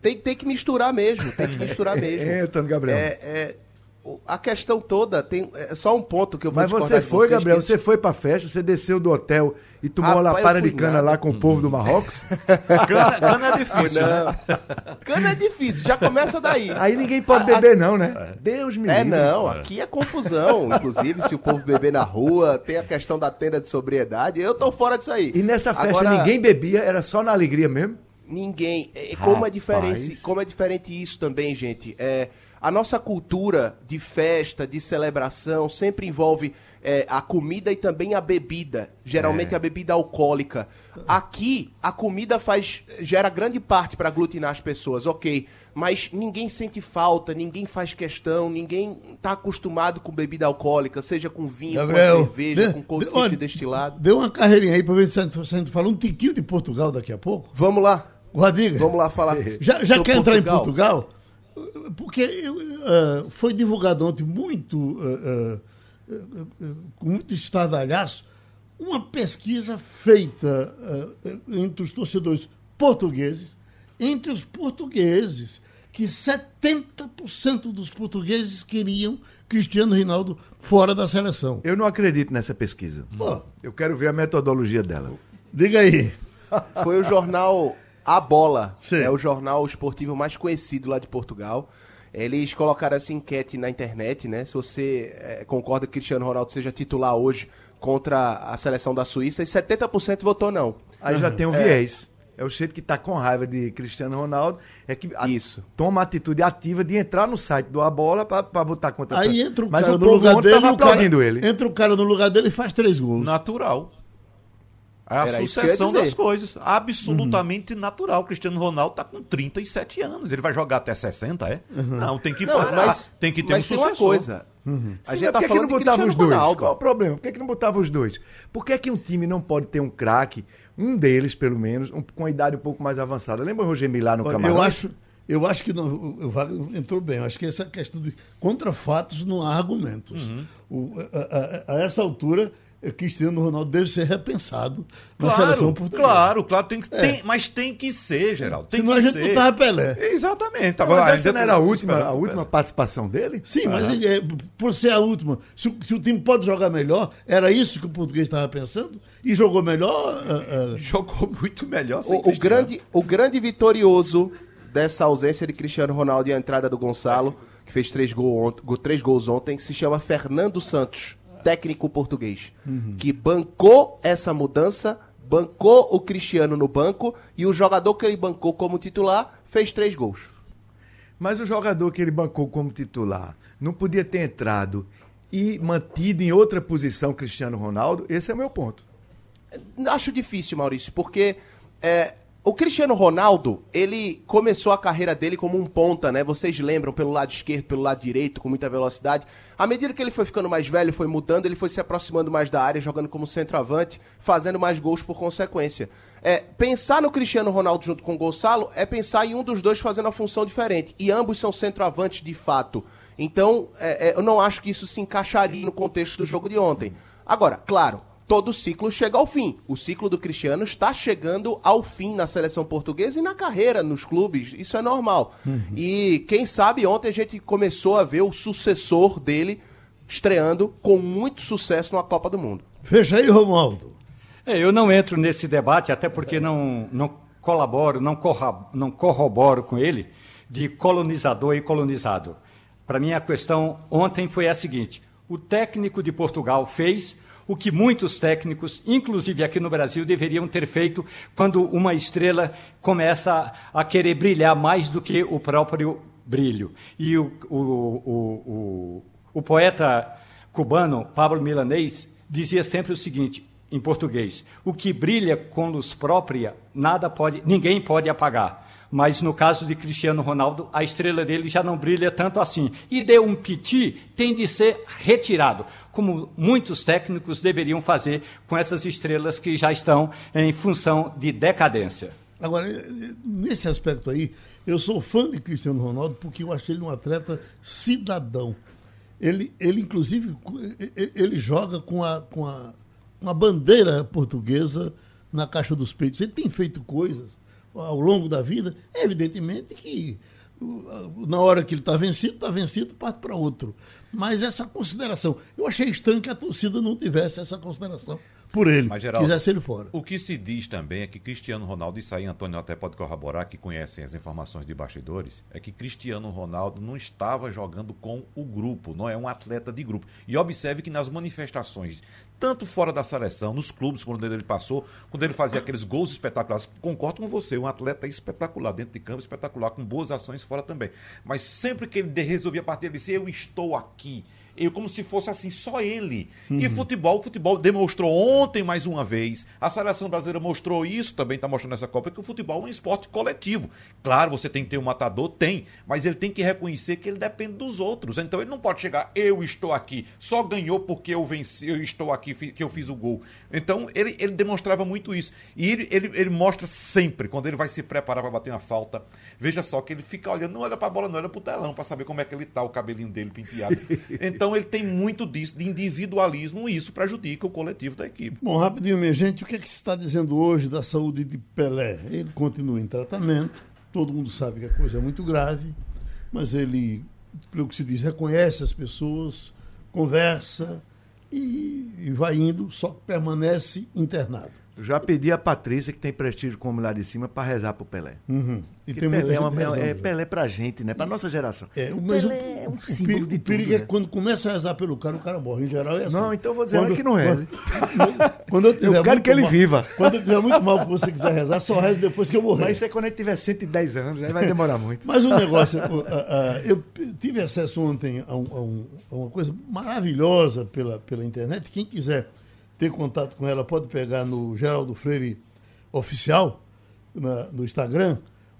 Tem, tem que misturar mesmo, tem que misturar mesmo. É, Antônio Gabriel. É, é a questão toda tem é só um ponto que eu vou Mas você foi, vocês, Gabriel, que... você foi pra festa, você desceu do hotel e tomou uma lapada de cana nada. lá com o povo do Marrocos? cana, cana, é difícil. Né? Cana é difícil, já começa daí. Aí ninguém pode beber, não, né? Deus me É, não, aqui é confusão. Inclusive, se o povo beber na rua, tem a questão da tenda de sobriedade. Eu tô fora disso aí. E nessa festa Agora... ninguém bebia, era só na alegria mesmo? Ninguém. Como é diferente, como é diferente isso também, gente. É a nossa cultura de festa, de celebração, sempre envolve é, a comida e também a bebida. Geralmente é. a bebida alcoólica. Aqui, a comida faz gera grande parte para aglutinar as pessoas, ok. Mas ninguém sente falta, ninguém faz questão, ninguém está acostumado com bebida alcoólica, seja com vinho, Gabriel, com cerveja, dê, com coquinho de destilado. Deu uma carreirinha aí para ver se a gente fala um tiquinho de Portugal daqui a pouco. Vamos lá. Guadiga. Vamos lá falar. Já, já quer Portugal. entrar em Portugal? Porque uh, foi divulgado ontem muito, uh, uh, com muito estardalhaço, uma pesquisa feita entre os torcedores portugueses, entre os portugueses, que 70% dos portugueses queriam Cristiano Ronaldo fora da seleção. Eu não acredito nessa pesquisa. Pô, eu quero ver a metodologia dela. Diga aí. Foi o jornal a Bola Sim. é o jornal esportivo mais conhecido lá de Portugal. Eles colocaram essa enquete na internet, né? Se você é, concorda que Cristiano Ronaldo seja titular hoje contra a seleção da Suíça, e 70% votou não. Aí já tem um é. viés. É o jeito que está com raiva de Cristiano Ronaldo, é que Isso. toma a atitude ativa de entrar no site do A Bola para botar contra Aí entra o Mas cara o no lugar dele, o cara, ele. Entra o cara no lugar dele e faz três gols. Natural. É a Era sucessão das coisas. Absolutamente uhum. natural. Cristiano Ronaldo está com 37 anos. Ele vai jogar até 60, é? Uhum. Não, tem que, não, mas, tem que ter mas um sucessor. uma coisa. Uhum. A Sim, gente tá por que, que não botava os dois? Ronaldo. Qual é o problema? Por que, que não botava os dois? Por que, que um time não pode ter um craque, um deles pelo menos, um, com a idade um pouco mais avançada? Lembra o Roger Milá no Camarão? Eu acho, eu acho que não, o Wagner entrou bem. Eu acho que essa questão de contra fatos não há argumentos. Uhum. O, a, a, a, essa altura Cristiano Ronaldo deve ser repensado na Claro, seleção portuguesa. claro, claro, tem que, É. tem, mas tem que ser, Geraldo. Tem Senão que a gente ser. botava Pelé. Exatamente. Mas Tava, essa não era a última, a última participação dele? Sim, mas é, por ser a última, se, o- se o time pode jogar melhor, era isso que o português estava pensando? E jogou melhor? ah, ah, Jogou muito melhor sem O, o grande, o grande vitorioso dessa ausência de Cristiano Ronaldo e a entrada do Gonçalo, que fez três, gol três gols ontem, se chama Fernando Santos, técnico português, que bancou essa mudança, bancou o Cristiano no banco e o jogador que ele bancou como titular fez três gols. Mas o jogador que ele bancou como titular não podia ter entrado e mantido em outra posição Cristiano Ronaldo? Esse é o meu ponto. Acho difícil, Maurício, porque é, o Cristiano Ronaldo, ele começou a carreira dele como um ponta, né? Vocês lembram, pelo lado esquerdo, pelo lado direito, com muita velocidade. À medida que ele foi ficando mais velho, foi mudando, ele foi se aproximando mais da área, jogando como centroavante, fazendo mais gols por consequência. É, pensar no Cristiano Ronaldo junto com o Gonçalo é pensar em um dos dois fazendo a função diferente. E ambos são centroavantes de fato. Então, é, é, eu não acho que isso se encaixaria no contexto do jogo de ontem. Agora, claro, todo ciclo chega ao fim. O ciclo do Cristiano está chegando ao fim na seleção portuguesa e na carreira nos clubes. Isso é normal. E quem sabe ontem a gente começou a ver o sucessor dele estreando com muito sucesso na Copa do Mundo. Fecha aí, Romualdo. É, eu não entro nesse debate, até porque não, não colaboro, não, corra, não corroboro com ele, de colonizador e colonizado. Para mim, a questão ontem foi a seguinte: o técnico de Portugal fez o que muitos técnicos, inclusive aqui no Brasil, deveriam ter feito quando uma estrela começa a querer brilhar mais do que o próprio brilho. E o, o, o, o, poeta cubano, Pablo Milanês, dizia sempre o seguinte, em português: o que brilha com luz própria, nada pode, ninguém pode apagar. Mas no caso de Cristiano Ronaldo, a estrela dele já não brilha tanto assim. E deu um piti, tem de ser retirado, como muitos técnicos deveriam fazer com essas estrelas que já estão em função de decadência. Agora, eh, eh, nesse aspecto aí, eu sou fã de Cristiano Ronaldo porque eu achei ele um atleta cidadão. Ele, ele inclusive, eh, ele joga com a, com a uma bandeira portuguesa na caixa dos peitos. Ele tem feito coisas ao longo da vida, evidentemente que uh, na hora que ele está vencido, está vencido, parte para outro. Mas essa consideração, eu achei estranho que a torcida não tivesse essa consideração por ele, Mas, Geraldo, quisesse ele fora. O que se diz também é que Cristiano Ronaldo, isso aí Antônio até pode corroborar, que conhecem as informações de bastidores, é que Cristiano Ronaldo não estava jogando com o grupo, não é um atleta de grupo. E observe que nas manifestações, tanto fora da seleção, nos clubes por onde ele passou, quando ele fazia aqueles gols espetaculares, concordo com você, um atleta espetacular, dentro de campo espetacular, com boas ações fora também. Mas sempre que ele resolvia partir, ele disse, eu estou aqui. Eu, como se fosse assim, só ele. E futebol, futebol demonstrou ontem mais uma vez. A seleção brasileira mostrou isso, também está mostrando nessa Copa, que o futebol é um esporte coletivo. Claro, você tem que ter um matador, tem, mas ele tem que reconhecer que ele depende dos outros. Então ele não pode chegar, eu estou aqui, só ganhou porque eu venci, eu estou aqui, que eu fiz o gol. Então ele, ele demonstrava muito isso. E ele, ele, ele mostra sempre, quando ele vai se preparar para bater uma falta, veja só que ele fica olhando, não olha para a bola, não olha para o telão, para saber como é que ele tá, o cabelinho dele penteado. Então ele tem muito disso, de individualismo, e isso prejudica o coletivo da equipe. Bom, rapidinho, minha gente, o que é que se está dizendo hoje da saúde de Pelé? Ele continua em tratamento, todo mundo sabe que a coisa é muito grave, mas ele, pelo que se diz, reconhece as pessoas, conversa e, e vai indo, só que permanece internado. Já pedi a Patrícia, que tem prestígio como lá de cima, para rezar pro Pelé. Uhum. E Porque tem Pelé é, uma, é, rezando é. Pelé pra gente, né? Pra nossa geração. É, mas Pelé é um o, símbolo de o tudo, é né? quando começa a rezar pelo cara, o cara morre. Em geral é assim. Não, então eu vou dizer que não reze. Quando, quando eu, tiver Eu quero que ele mal- viva. Quando eu tiver muito mal que você quiser rezar, só reze depois que eu morrer. Mas isso é quando ele tiver 110 anos, aí vai demorar muito. Mas um negócio, o- a- a- eu tive acesso ontem a, um- a um- a uma coisa maravilhosa pela, pela internet. Quem quiser ter contato com ela pode pegar no Geraldo Freire Oficial, na- no Instagram,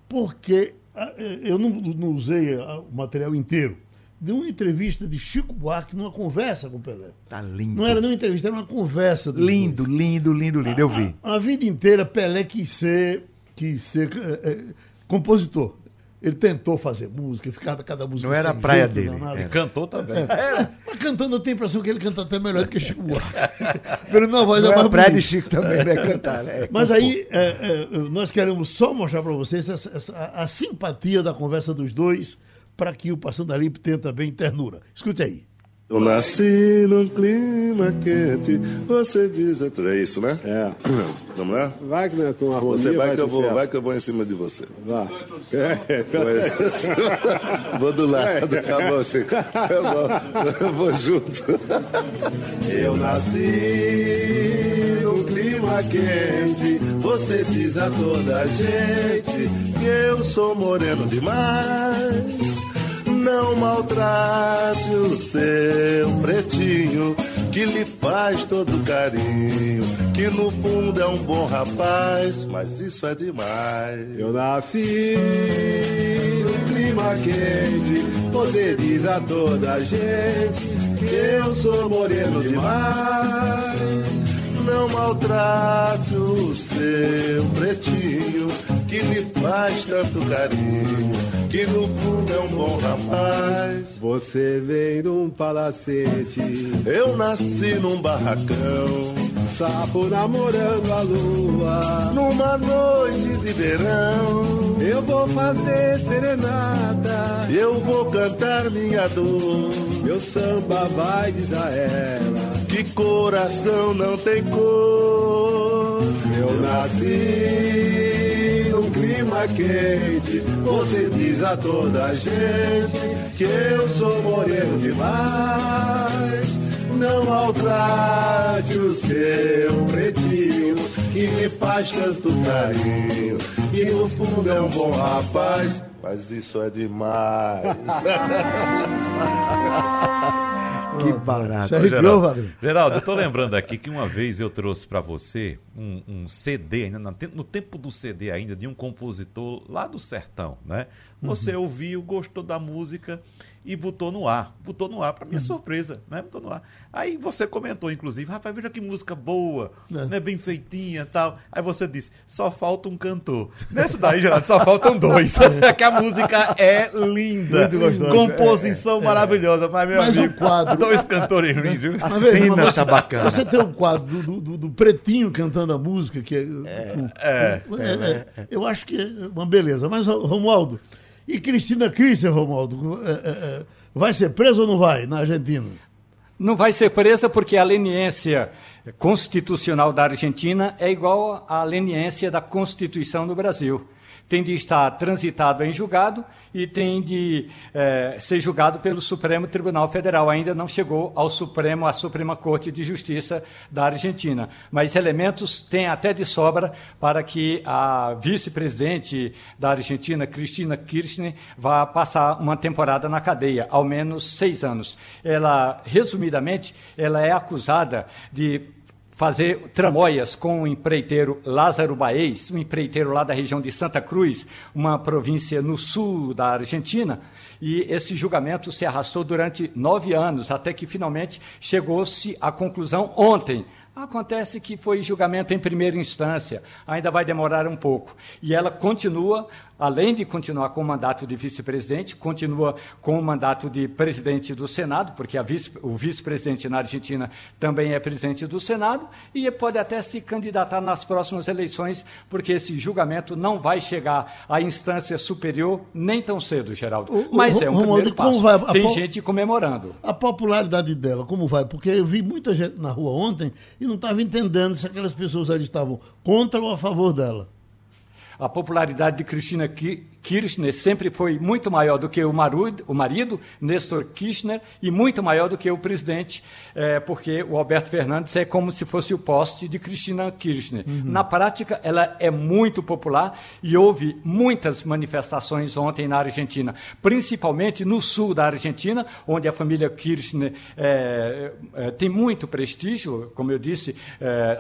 porque ah, eh, eu não, não usei ah, o material inteiro. De uma entrevista de Chico Buarque numa conversa com o Pelé. Tá lindo. Não era nem uma entrevista, era uma conversa. Lindo, dois. lindo, lindo, lindo. Eu vi. A, a vida inteira Pelé quis ser, quis ser eh, eh, compositor. Ele tentou fazer música, ficava cada música Não era a praia jeito, dele, era. Cantou também. É, mas cantando eu tenho a impressão que ele canta até melhor do que Chico Buarque. Pelo menos a voz Não é é mais a praia de bonita. Chico também, né? Cantar, né? Mas aí, é, é, nós queremos só mostrar para vocês essa- essa- a, a simpatia da conversa dos dois para que o Passando a Limpo tenha também ternura. Escute aí. Eu nasci num clima quente, você diz é é isso, né? É. Vamos lá? Vai que né, com harmonia Você vai que dar eu vou, certo. vai que eu vou em cima de você. Vá. É, vou do lado, tá bom, Chico. Tá bom, eu vou junto. Eu nasci num clima quente, você diz a toda gente que eu sou moreno demais. Não maltrate o seu pretinho, que lhe faz todo carinho, que no fundo é um bom rapaz, mas isso é demais. Eu nasci num clima quente, você diz a toda gente que eu sou moreno demais. Não maltrate o seu pretinho, que lhe faz tanto carinho, que no fundo é um bom rapaz. Você vem de um palacete, Eu nasci num barracão, sapo namorando a lua. numa noite de verão. Eu vou fazer serenata, Eu vou cantar minha dor, meu samba vai, diz a ela. que coração não tem cor. Eu nasci num clima quente, você diz a toda gente que eu sou moreno demais. Não maltrate o seu pretinho, que me faz tanto carinho, e no fundo é um bom rapaz. Mas isso é demais. Que barato. Você arrepiou, Wagner? Geraldo, eu tô lembrando aqui que uma vez eu trouxe para você um, um CD, ainda no, te- no tempo do CD ainda, de um compositor lá do sertão, né? Você ouviu, gostou da música e botou no ar. Botou no ar, para minha surpresa, né? Botou no ar. Aí você comentou, inclusive, rapaz, veja que música boa, É. né? Bem feitinha tal. Aí você disse, só falta um cantor. Nesse daí, Geraldo, só faltam dois. que a música é linda. Muito gostosa. Composição maravilhosa. Mas, meu Mas amigo, quadro- dois cantores viu? A veja, cena mas tá bacana. Você tem um quadro do, do- do pretinho cantando a música, que é. é, é, é, eu acho que é uma beleza. Mas, Romualdo, e Cristina Christian, Romualdo, é, é, é, vai ser presa ou não vai na Argentina? Não vai ser presa porque a leniência constitucional da Argentina é igual à leniência da Constituição do Brasil. Tem de estar transitado em julgado e tem de eh, ser julgado pelo Supremo Tribunal Federal. Ainda não chegou ao Supremo, à Suprema Corte de Justiça da Argentina. Mas elementos tem até de sobra para que a vice-presidente da Argentina, Cristina Kirchner, vá passar uma temporada na cadeia, ao menos seis anos. Ela, resumidamente, ela é acusada de fazer tramóias com o empreiteiro Lázaro Baez, um empreiteiro lá da região de Santa Cruz, uma província no sul da Argentina, e esse julgamento se arrastou durante nove anos, até que finalmente chegou-se à conclusão ontem. Acontece que foi julgamento em primeira instância, ainda vai demorar um pouco. E ela continua, além de continuar com o mandato de vice-presidente, continua com o mandato de presidente do Senado, porque vice, o vice-presidente na Argentina também é presidente do Senado, e pode até se candidatar nas próximas eleições, porque esse julgamento não vai chegar à instância superior nem tão cedo, Geraldo. O- o- Mas é um Romualdo, primeiro passo. vai Tem po- gente comemorando. A popularidade dela, como vai? Porque eu vi muita gente na rua ontem e não estava entendendo se aquelas pessoas ali estavam contra ou a favor dela. A popularidade de Cristina Kirchner sempre foi muito maior do que o marido, o marido Nestor Kirchner, e muito maior do que o presidente, eh, porque o Alberto Fernandes é como se fosse o poste de Cristina Kirchner. Na prática, ela é muito popular e houve muitas manifestações ontem na Argentina, principalmente no sul da Argentina, onde a família Kirchner eh, eh, tem muito prestígio, como eu disse,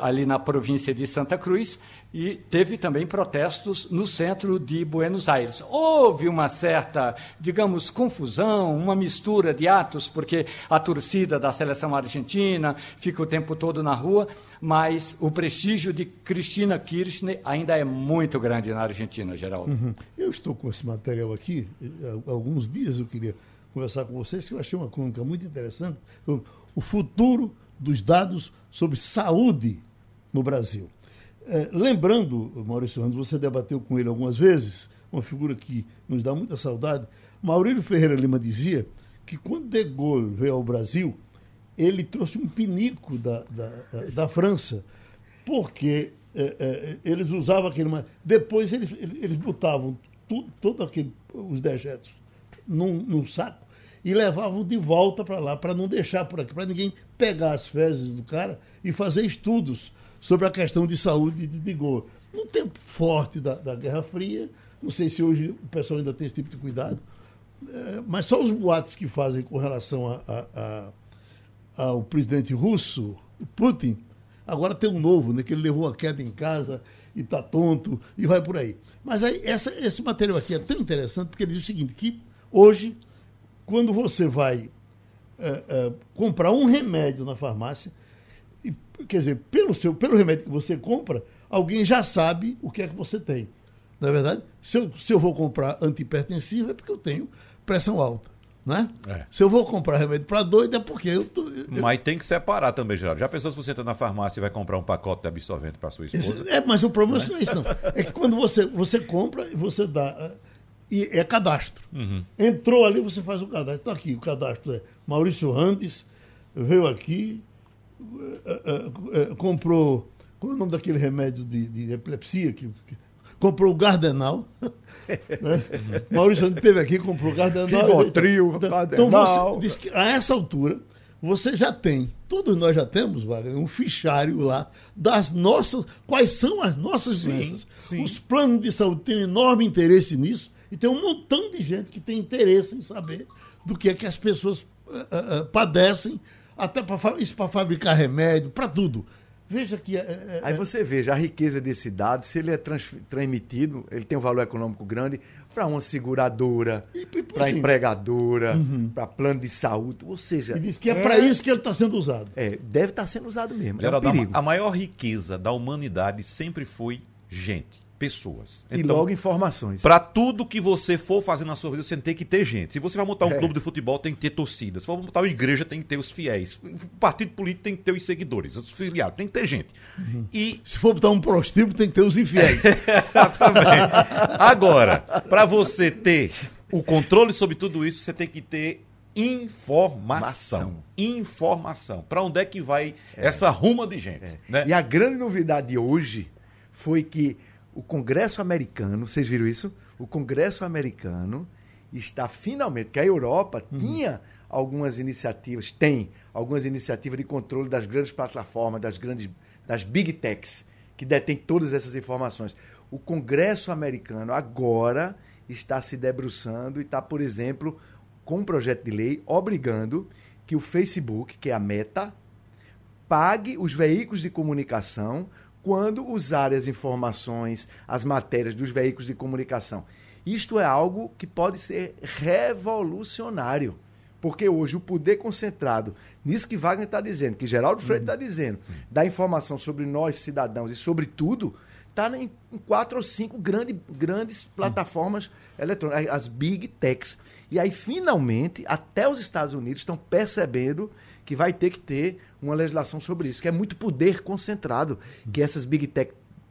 ali na província de Santa Cruz, e teve também protestos no centro de Buenos Aires. Houve uma certa, digamos, confusão, uma mistura de atos, porque a torcida da seleção argentina fica o tempo todo na rua, mas o prestígio de Cristina Kirchner ainda é muito grande na Argentina, Geraldo. Uhum. Eu estou com esse material aqui, há alguns dias eu queria conversar com vocês, que eu achei uma crônica muito interessante, o futuro dos dados sobre saúde no Brasil. É, lembrando, Maurício Ramos, você debateu com ele algumas vezes, uma figura que nos dá muita saudade. Maurílio Ferreira Lima dizia que quando De Gaulle veio ao Brasil, ele trouxe um pinico da, da, da França, porque é, é, eles usavam aquele. Depois eles, eles botavam tudo, todo os dejetos num, num saco e levavam de volta para lá, para não deixar por aqui, para ninguém pegar as fezes do cara e fazer estudos sobre a questão de saúde de De Gaulle. No tempo forte da, da Guerra Fria, não sei se hoje o pessoal ainda tem esse tipo de cuidado, é, mas só os boatos que fazem com relação a, a, a, ao presidente russo, Putin, agora tem um novo, né, que ele levou a queda em casa e está tonto e vai por aí. Mas aí, essa, esse material aqui é tão interessante porque ele diz o seguinte, que hoje, quando você vai é, é, comprar um remédio na farmácia, quer dizer, pelo, seu, pelo remédio que você compra, alguém já sabe o que é que você tem. Não é verdade? Se eu, se eu vou comprar antihipertensivo, é porque eu tenho pressão alta. Né? É. Se eu vou comprar remédio para doido, é porque eu tô. Eu... Mas tem que separar também, Geraldo. Já pensou se você entra na farmácia e vai comprar um pacote de absorvente para sua esposa? É, mas o problema não é isso, não. É que quando você, você compra e você dá. Eh, e é cadastro. Uhum. Entrou ali, você faz o cadastro. Está aqui, o cadastro é Maurício Randes, veio aqui, comprou. Como é o nome daquele remédio de, de epilepsia? Que, que, comprou o Gardenal. né? Maurício esteve aqui comprou o Gardenal. Rivotril, então, então você a essa altura você já tem, todos nós já temos, Wagner, um fichário lá das nossas, quais são as nossas sim, doenças. Sim. Os planos de saúde têm um enorme interesse nisso e tem um montão de gente que tem interesse em saber do que é que as pessoas uh, uh, padecem até para isso para fabricar remédio, para tudo. Veja que. É, Aí é você veja a riqueza desse dado, se ele é trans, transmitido, ele tem um valor econômico grande para uma seguradora, para assim, empregadora, uhum. para plano de saúde, ou seja. E diz que é, é para isso que ele está sendo usado. É, deve estar tá sendo usado mesmo. Geraldo, é um a maior riqueza da humanidade sempre foi gente pessoas. Então, e logo informações. Para tudo que você for fazer na sua vida, você tem que ter gente. Se você vai montar um é. clube de futebol, tem que ter torcida. Se for montar uma igreja, tem que ter os fiéis. O partido político tem que ter os seguidores, os filiados, tem que ter gente. Uhum. E se for botar um prostíbulo, tem que ter os infiéis. Agora, para você ter o controle sobre tudo isso, você tem que ter informação. Mação. Informação. Para onde é que vai é. essa ruma de gente? É. Né? E a grande novidade de hoje foi que o Congresso americano, vocês viram isso? O Congresso americano está finalmente, que a Europa uhum. tinha algumas iniciativas, tem algumas iniciativas de controle das grandes plataformas, das grandes, das big techs, que detêm todas essas informações. O Congresso americano agora está se debruçando e está, por exemplo, com um projeto de lei obrigando que o Facebook, que é a Meta, pague os veículos de comunicação quando usar as informações, as matérias dos veículos de comunicação. Isto é algo que pode ser revolucionário. Porque hoje o poder concentrado, nisso que Wagner está dizendo, que Geraldo Freire está dizendo, da informação sobre nós, cidadãos, e sobre tudo, está em quatro ou cinco grande, grandes plataformas eletrônicas, as big techs. E aí, finalmente, até os Estados Unidos estão percebendo que vai ter que ter uma legislação sobre isso, que é muito poder concentrado que essas big tech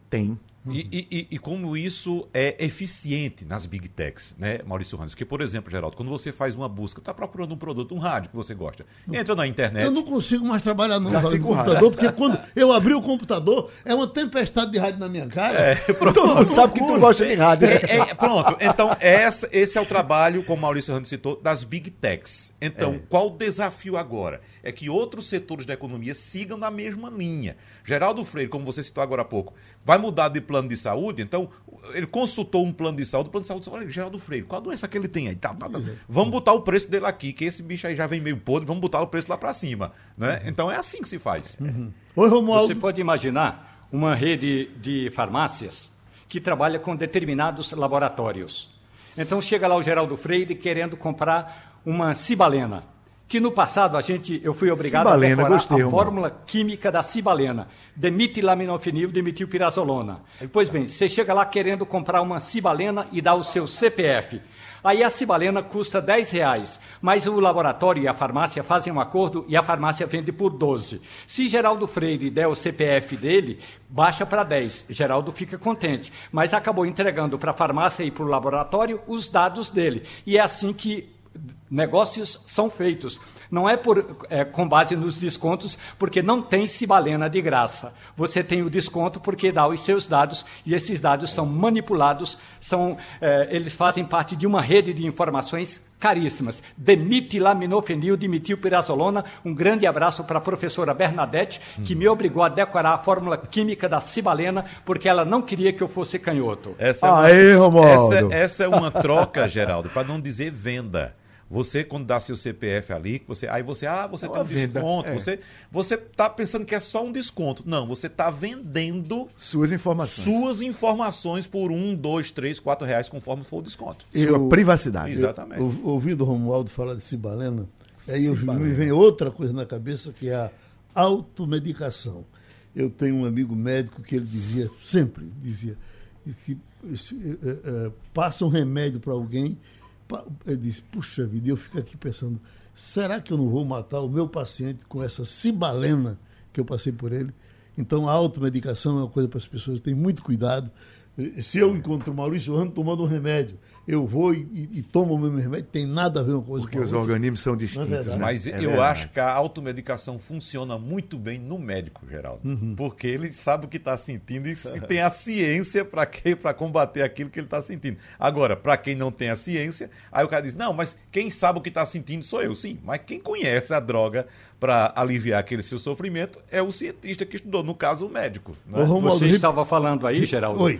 têm. E, e, e, como isso é eficiente nas big techs, né, Maurício Randes? Que, por exemplo, Geraldo, quando você faz uma busca, está procurando um produto, um rádio que você gosta, entra na internet. Eu não consigo mais trabalhar no, no computador, porque quando eu abri o computador, é uma tempestade de rádio na minha cara. É, pronto. Todo mundo sabe que tu gosta de rádio. É, é, pronto, então essa, esse é o trabalho, como Maurício Randes citou, das big techs. Então, é. qual o desafio agora? É que outros setores da economia sigam na mesma linha. Geraldo Freire, como você citou agora há pouco, vai mudar de plano de saúde, então ele consultou um plano de saúde, o plano de saúde disse, olha, Geraldo Freire, qual a doença que ele tem aí? Tá, tá, tá. Vamos botar o preço dele aqui, que esse bicho aí já vem meio podre, vamos botar o preço lá para cima. Né? Uhum. Então é assim que se faz. Uhum. Oi, Romualdo. Você pode imaginar uma rede de farmácias que trabalha com determinados laboratórios. Então chega lá o Geraldo Freire querendo comprar uma cibalena que no passado a gente, eu fui obrigado cibalena, a decorar gostei, a fórmula química da cibalena, demitilaminofenil, demitilpirazolona. Pois bem, você chega lá querendo comprar uma cibalena e dá o seu CPF. Aí a cibalena custa 10 reais, mas o laboratório e a farmácia fazem um acordo e a farmácia vende por 12. Se Geraldo Freire der o CPF dele, baixa para 10. Geraldo fica contente, mas acabou entregando para a farmácia e para o laboratório os dados dele. E é assim que negócios são feitos. Não é, por, é, com base nos descontos, porque não tem cibalena de graça. Você tem o desconto porque dá os seus dados e esses dados são manipulados, são, é, eles fazem parte de uma rede de informações caríssimas. Demitilaminofenil, dimetilpirazolona. Um grande abraço para a professora Bernadette, que me obrigou a decorar a fórmula química da cibalena, porque ela não queria que eu fosse canhoto. Essa é uma, Aê, essa, essa é uma troca, Geraldo, para não dizer venda. Você, quando dá seu CPF ali, você, aí você, ah, você é tem um venda, desconto. É. Você você está pensando que é só um desconto. Não, você está vendendo suas informações. Suas informações por um, dois, três, quatro reais, conforme for o desconto. Sua eu, privacidade. Exatamente. Eu, ouvindo o Romualdo falar de Cibalena, aí eu, me vem outra coisa na cabeça que é a automedicação. Eu tenho um amigo médico que ele dizia, sempre dizia, que é, é, passa um remédio para alguém ele disse, puxa vida, eu fico aqui pensando, será que eu não vou matar o meu paciente com essa cibalena que eu passei por ele? Então a automedicação é uma coisa para as pessoas, tem muito cuidado. Se eu encontro o Maurício Ramos tomando um remédio, eu vou e, e, e tomo o mesmo remédio, tem nada a ver uma coisa Porque com a os organismos são distintos. É Mas é eu acho que a automedicação funciona muito bem no médico, Geraldo. Uhum. Porque ele sabe o que está sentindo e, e, tem a ciência para combater aquilo que ele está sentindo. Agora, para quem não tem a ciência, aí o cara diz: não, mas quem sabe o que está sentindo sou eu. Sim, mas quem conhece a droga para aliviar aquele seu sofrimento é o cientista que estudou, no caso, o médico. Né? Você estava falando aí, Geraldo, Oi.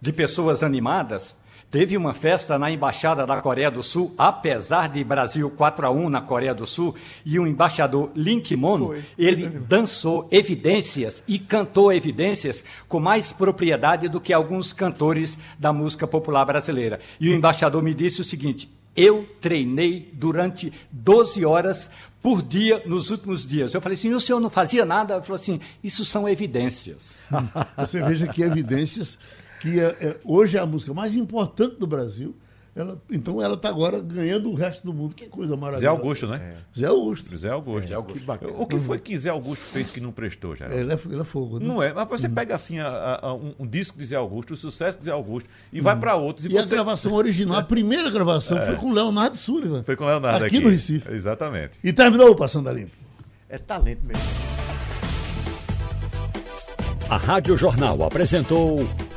de pessoas animadas. Teve uma festa na Embaixada da Coreia do Sul, apesar de Brasil 4 a 1 na Coreia do Sul, e o embaixador Lin Kimono, ele dançou evidências e cantou evidências com mais propriedade do que alguns cantores da música popular brasileira. E o embaixador me disse o seguinte: eu treinei durante 12 horas por dia nos últimos dias. Eu falei assim, o senhor não fazia nada? Ele falou assim, isso são evidências. Você veja que evidências que é, é, hoje é a música mais importante do Brasil. Ela, então ela está agora ganhando o resto do mundo. Que coisa maravilhosa. Zé Augusto, né? É. Zé Augusto. Zé Augusto. É, Augusto. Que o que foi que Zé Augusto fez que não prestou, já? Ele, é, ele é fogo. Né? Não é, mas você uhum. pega assim a, a, um, um, disco de Zé Augusto, o sucesso de Zé Augusto, e vai uhum. para outros. E, e você... a gravação original, a primeira gravação foi com Leonardo Sullivan. Foi com Leonardo aqui. Aqui no Recife. Exatamente. E terminou o Passando a Limpo. É talento mesmo. A Rádio Jornal apresentou